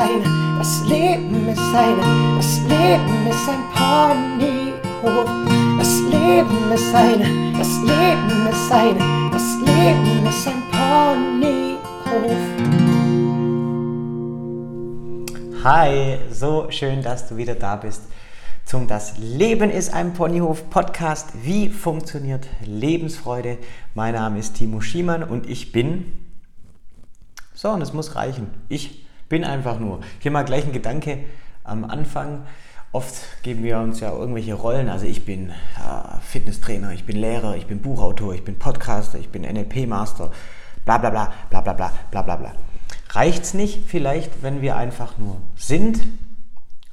eine, das Leben ist eine, das Leben ist ein Ponyhof. Das Leben ist eine, das Leben ist eine, das Leben ist ein Ponyhof. Hi, so schön, dass du wieder da bist zum Das Leben ist ein Ponyhof Podcast. Wie funktioniert Lebensfreude? Mein Name ist Timo Schiemann und ich bin. So, und es muss reichen. Ich bin einfach nur. Hier mal gleich ein Gedanke am Anfang. Oft geben wir uns ja irgendwelche Rollen. Also ich bin äh, Fitnesstrainer, ich bin Lehrer, ich bin Buchautor, ich bin Podcaster, ich bin NLP-Master, bla bla bla, bla bla bla, bla bla bla. Reicht es nicht vielleicht, wenn wir einfach nur sind?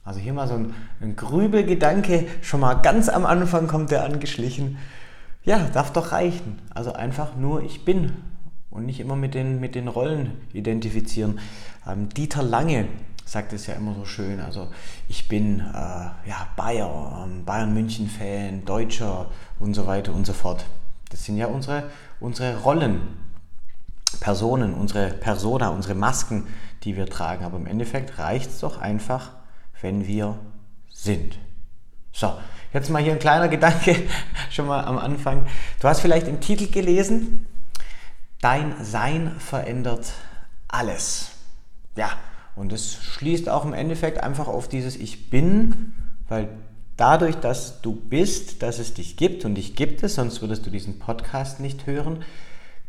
Also hier mal so ein, ein Grübelgedanke, schon mal ganz am Anfang kommt der angeschlichen. Ja, darf doch reichen. Also einfach nur ich bin und nicht immer mit den, mit den Rollen identifizieren. Ähm, Dieter Lange sagt es ja immer so schön. Also ich bin äh, ja, Bayer, ähm, Bayern-München-Fan, Deutscher und so weiter und so fort. Das sind ja unsere, unsere Rollen, Personen, unsere Persona, unsere Masken, die wir tragen. Aber im Endeffekt reicht es doch einfach, wenn wir sind. So, jetzt mal hier ein kleiner Gedanke schon mal am Anfang. Du hast vielleicht im Titel gelesen, Dein Sein verändert alles. Ja, und es schließt auch im Endeffekt einfach auf dieses Ich bin, weil dadurch, dass du bist, dass es dich gibt und dich gibt es, sonst würdest du diesen Podcast nicht hören,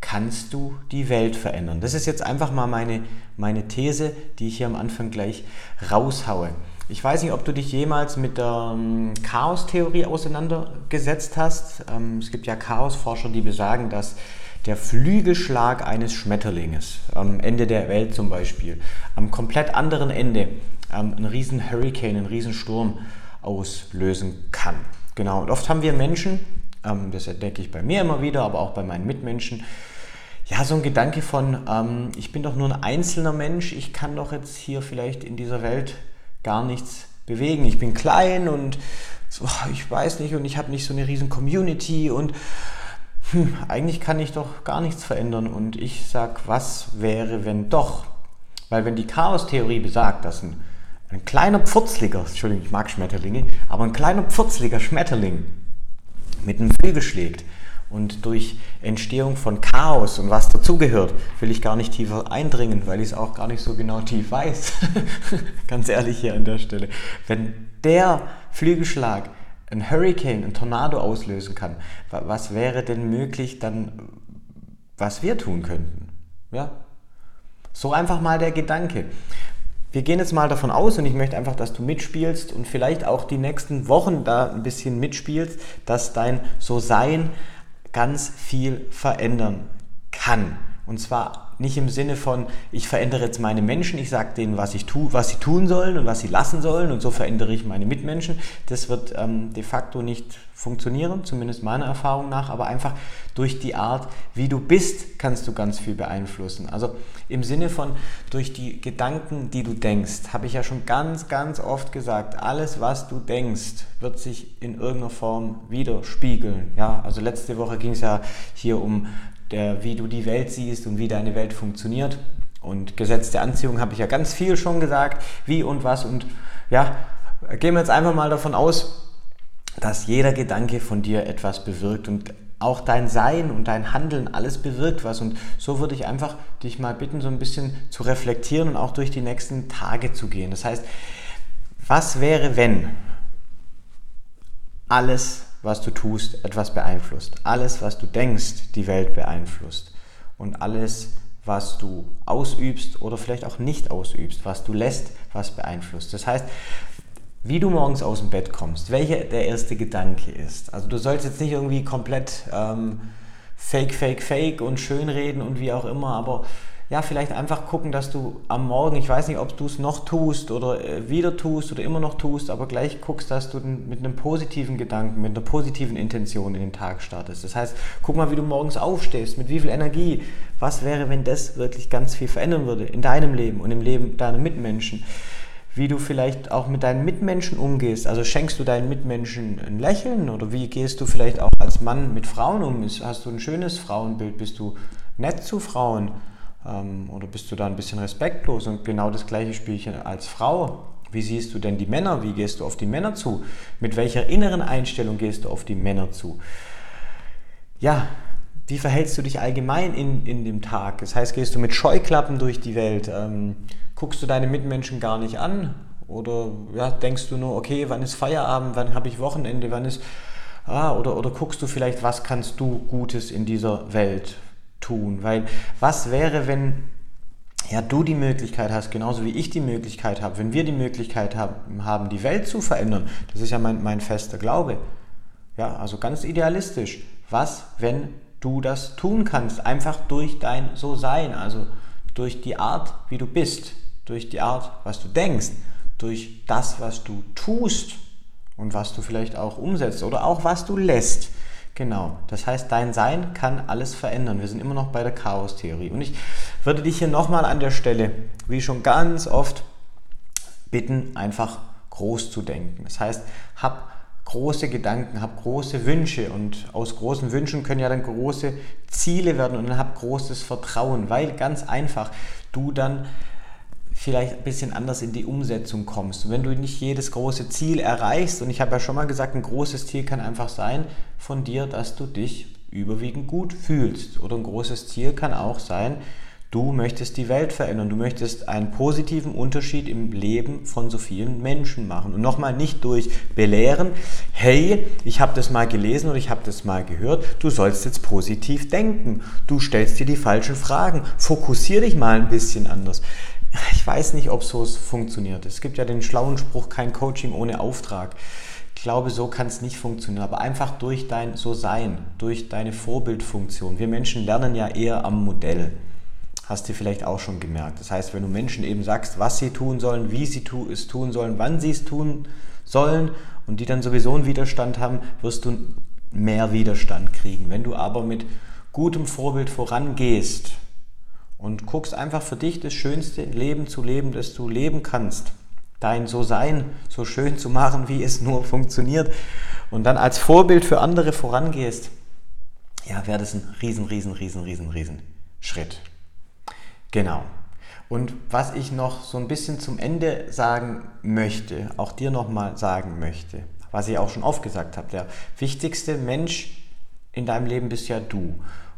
kannst du die Welt verändern. Das ist jetzt einfach mal meine, meine These, die ich hier am Anfang gleich raushaue. Ich weiß nicht, ob du dich jemals mit der ähm, Chaostheorie auseinandergesetzt hast. Ähm, es gibt ja Chaosforscher, die besagen, dass der Flügelschlag eines Schmetterlinges am Ende der Welt zum Beispiel, am komplett anderen Ende ähm, einen riesen Hurricane, einen riesen Sturm auslösen kann. Genau, und oft haben wir Menschen, ähm, das entdecke ich bei mir immer wieder, aber auch bei meinen Mitmenschen, ja, so ein Gedanke von, ähm, ich bin doch nur ein einzelner Mensch, ich kann doch jetzt hier vielleicht in dieser Welt gar nichts bewegen. Ich bin klein und so, ich weiß nicht und ich habe nicht so eine riesen Community und hm, eigentlich kann ich doch gar nichts verändern. Und ich sage, was wäre, wenn doch? Weil wenn die Chaos-Theorie besagt, dass ein, ein kleiner Pfurzliger, Entschuldigung, ich mag Schmetterlinge, aber ein kleiner Pfurzliger Schmetterling mit einem Flügel schlägt und durch Entstehung von Chaos und was dazugehört, will ich gar nicht tiefer eindringen, weil ich es auch gar nicht so genau tief weiß. Ganz ehrlich hier an der Stelle. Wenn der Flügelschlag ein Hurricane, ein Tornado auslösen kann, was wäre denn möglich dann, was wir tun könnten? Ja? So einfach mal der Gedanke. Wir gehen jetzt mal davon aus und ich möchte einfach, dass du mitspielst und vielleicht auch die nächsten Wochen da ein bisschen mitspielst, dass dein So-Sein ganz viel verändern kann. Und zwar nicht im Sinne von, ich verändere jetzt meine Menschen, ich sage denen, was, ich tu, was sie tun sollen und was sie lassen sollen und so verändere ich meine Mitmenschen. Das wird ähm, de facto nicht funktionieren, zumindest meiner Erfahrung nach, aber einfach durch die Art, wie du bist, kannst du ganz viel beeinflussen. Also im Sinne von durch die Gedanken, die du denkst, habe ich ja schon ganz, ganz oft gesagt, alles, was du denkst, wird sich in irgendeiner Form widerspiegeln. Ja, also letzte Woche ging es ja hier um der, wie du die Welt siehst und wie deine Welt funktioniert. Und Gesetz der Anziehung habe ich ja ganz viel schon gesagt, wie und was. Und ja, gehen wir jetzt einfach mal davon aus, dass jeder Gedanke von dir etwas bewirkt und auch dein Sein und dein Handeln alles bewirkt was. Und so würde ich einfach dich mal bitten, so ein bisschen zu reflektieren und auch durch die nächsten Tage zu gehen. Das heißt, was wäre, wenn alles was du tust, etwas beeinflusst. Alles, was du denkst, die Welt beeinflusst. Und alles, was du ausübst oder vielleicht auch nicht ausübst, was du lässt, was beeinflusst. Das heißt, wie du morgens aus dem Bett kommst, welcher der erste Gedanke ist. Also du sollst jetzt nicht irgendwie komplett ähm, fake, fake, fake und schönreden und wie auch immer, aber ja, vielleicht einfach gucken, dass du am Morgen, ich weiß nicht, ob du es noch tust oder äh, wieder tust oder immer noch tust, aber gleich guckst, dass du mit einem positiven Gedanken, mit einer positiven Intention in den Tag startest. Das heißt, guck mal, wie du morgens aufstehst, mit wie viel Energie. Was wäre, wenn das wirklich ganz viel verändern würde in deinem Leben und im Leben deiner Mitmenschen? Wie du vielleicht auch mit deinen Mitmenschen umgehst. Also schenkst du deinen Mitmenschen ein Lächeln oder wie gehst du vielleicht auch als Mann mit Frauen um? Hast du ein schönes Frauenbild? Bist du nett zu Frauen? Ähm, oder bist du da ein bisschen respektlos? Und genau das gleiche Spielchen als Frau. Wie siehst du denn die Männer? Wie gehst du auf die Männer zu? Mit welcher inneren Einstellung gehst du auf die Männer zu? Ja, wie verhältst du dich allgemein in, in dem Tag? Das heißt, gehst du mit Scheuklappen durch die Welt? Ähm, guckst du deine Mitmenschen gar nicht an? Oder ja, denkst du nur, okay, wann ist Feierabend, wann habe ich Wochenende, wann ist... Ah, oder, oder guckst du vielleicht, was kannst du Gutes in dieser Welt tun? Weil was wäre, wenn ja, du die Möglichkeit hast, genauso wie ich die Möglichkeit habe, wenn wir die Möglichkeit haben, haben die Welt zu verändern, das ist ja mein, mein fester Glaube. Ja, also ganz idealistisch. Was, wenn du das tun kannst, einfach durch dein So-Sein, also durch die Art, wie du bist, durch die Art, was du denkst, durch das, was du tust und was du vielleicht auch umsetzt oder auch was du lässt. Genau, das heißt, dein Sein kann alles verändern. Wir sind immer noch bei der Chaos-Theorie. Und ich würde dich hier nochmal an der Stelle, wie schon ganz oft, bitten, einfach groß zu denken. Das heißt, hab große Gedanken, hab große Wünsche und aus großen Wünschen können ja dann große Ziele werden und dann hab großes Vertrauen, weil ganz einfach du dann vielleicht ein bisschen anders in die Umsetzung kommst. Und wenn du nicht jedes große Ziel erreichst, und ich habe ja schon mal gesagt, ein großes Ziel kann einfach sein von dir, dass du dich überwiegend gut fühlst. Oder ein großes Ziel kann auch sein, Du möchtest die Welt verändern, du möchtest einen positiven Unterschied im Leben von so vielen Menschen machen. Und nochmal nicht durch belehren, hey, ich habe das mal gelesen oder ich habe das mal gehört, du sollst jetzt positiv denken, du stellst dir die falschen Fragen, fokussiere dich mal ein bisschen anders. Ich weiß nicht, ob so funktioniert. Es gibt ja den schlauen Spruch, kein Coaching ohne Auftrag. Ich glaube, so kann es nicht funktionieren, aber einfach durch dein So-Sein, durch deine Vorbildfunktion. Wir Menschen lernen ja eher am Modell hast du vielleicht auch schon gemerkt. Das heißt, wenn du Menschen eben sagst, was sie tun sollen, wie sie es tun sollen, wann sie es tun sollen und die dann sowieso einen Widerstand haben, wirst du mehr Widerstand kriegen. Wenn du aber mit gutem Vorbild vorangehst und guckst einfach für dich das schönste Leben zu leben, das du leben kannst, dein So-Sein so schön zu machen, wie es nur funktioniert und dann als Vorbild für andere vorangehst, ja, wäre das ein riesen, riesen, riesen, riesen, riesen Schritt. Genau. Und was ich noch so ein bisschen zum Ende sagen möchte, auch dir nochmal sagen möchte, was ich auch schon oft gesagt habe, der wichtigste Mensch in deinem Leben bist ja du.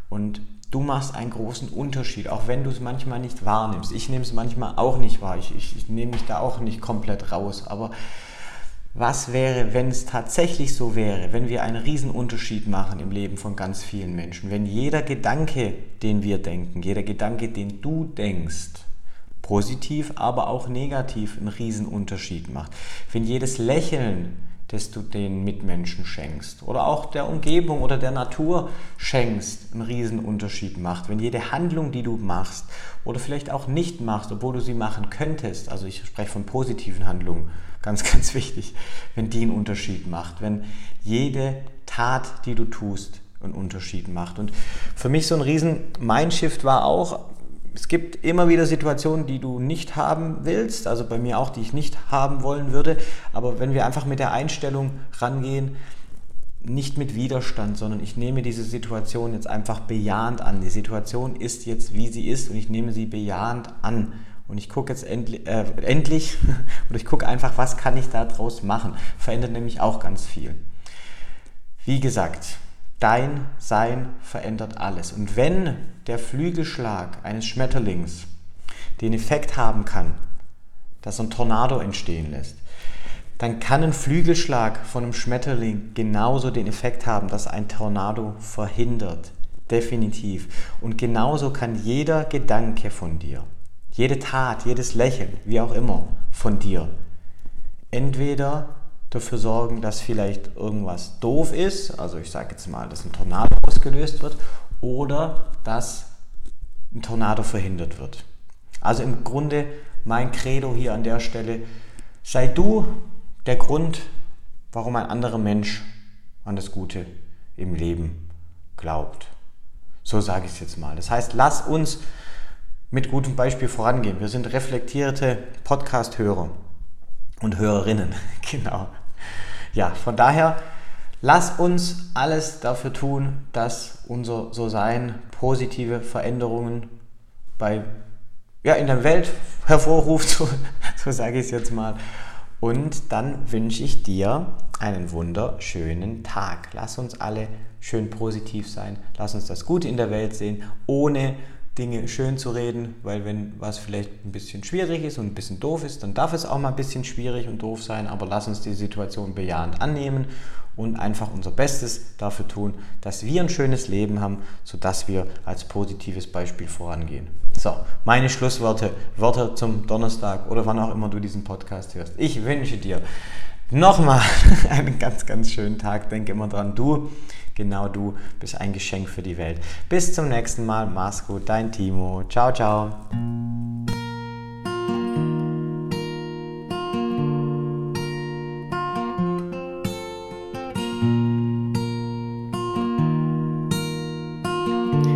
Und du machst einen großen Unterschied, auch wenn du es manchmal nicht wahrnimmst. Ich nehme es manchmal auch nicht wahr. Ich, ich, ich nehme mich da auch nicht komplett raus. Aber was wäre, wenn es tatsächlich so wäre, wenn wir einen riesen Unterschied machen im Leben von ganz vielen Menschen, wenn jeder Gedanke, den wir denken, jeder Gedanke, den du denkst, positiv, aber auch negativ einen riesen Unterschied macht, wenn jedes Lächeln, das du den Mitmenschen schenkst oder auch der Umgebung oder der Natur schenkst, einen riesen Unterschied macht, wenn jede Handlung, die du machst oder vielleicht auch nicht machst, obwohl du sie machen könntest, also ich spreche von positiven Handlungen, Ganz, ganz wichtig, wenn die einen Unterschied macht, wenn jede Tat, die du tust, einen Unterschied macht. Und für mich so ein riesen Mindshift war auch, es gibt immer wieder Situationen, die du nicht haben willst, also bei mir auch, die ich nicht haben wollen würde, aber wenn wir einfach mit der Einstellung rangehen, nicht mit Widerstand, sondern ich nehme diese Situation jetzt einfach bejahend an. Die Situation ist jetzt, wie sie ist und ich nehme sie bejahend an. Und ich gucke jetzt endlich, äh, endlich oder ich gucke einfach, was kann ich daraus machen. Verändert nämlich auch ganz viel. Wie gesagt, dein Sein verändert alles. Und wenn der Flügelschlag eines Schmetterlings den Effekt haben kann, dass ein Tornado entstehen lässt, dann kann ein Flügelschlag von einem Schmetterling genauso den Effekt haben, dass ein Tornado verhindert. Definitiv. Und genauso kann jeder Gedanke von dir jede Tat, jedes Lächeln, wie auch immer, von dir. Entweder dafür sorgen, dass vielleicht irgendwas doof ist, also ich sage jetzt mal, dass ein Tornado ausgelöst wird, oder dass ein Tornado verhindert wird. Also im Grunde mein Credo hier an der Stelle, sei du der Grund, warum ein anderer Mensch an das Gute im Leben glaubt. So sage ich es jetzt mal. Das heißt, lass uns mit gutem Beispiel vorangehen. Wir sind reflektierte Podcast-Hörer und Hörerinnen. genau. Ja, von daher, lass uns alles dafür tun, dass unser So-Sein positive Veränderungen bei, ja, in der Welt hervorruft, so, so sage ich es jetzt mal. Und dann wünsche ich dir einen wunderschönen Tag. Lass uns alle schön positiv sein. Lass uns das Gute in der Welt sehen, ohne Dinge schön zu reden, weil wenn was vielleicht ein bisschen schwierig ist und ein bisschen doof ist, dann darf es auch mal ein bisschen schwierig und doof sein, aber lass uns die Situation bejahend annehmen und einfach unser Bestes dafür tun, dass wir ein schönes Leben haben, sodass wir als positives Beispiel vorangehen. So, meine Schlussworte, Worte zum Donnerstag oder wann auch immer du diesen Podcast hörst. Ich wünsche dir nochmal einen ganz, ganz schönen Tag. Denke immer dran, du Genau du bist ein Geschenk für die Welt. Bis zum nächsten Mal. Mach's gut, dein Timo. Ciao, ciao.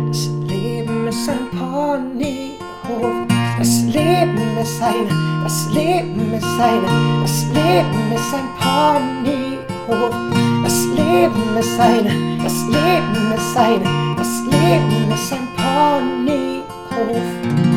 Das Leben ist ein Ponyhof. Das Leben ist eine, das Leben ist ein, das Leben ist ein, das Leben ist ein Ponyhof.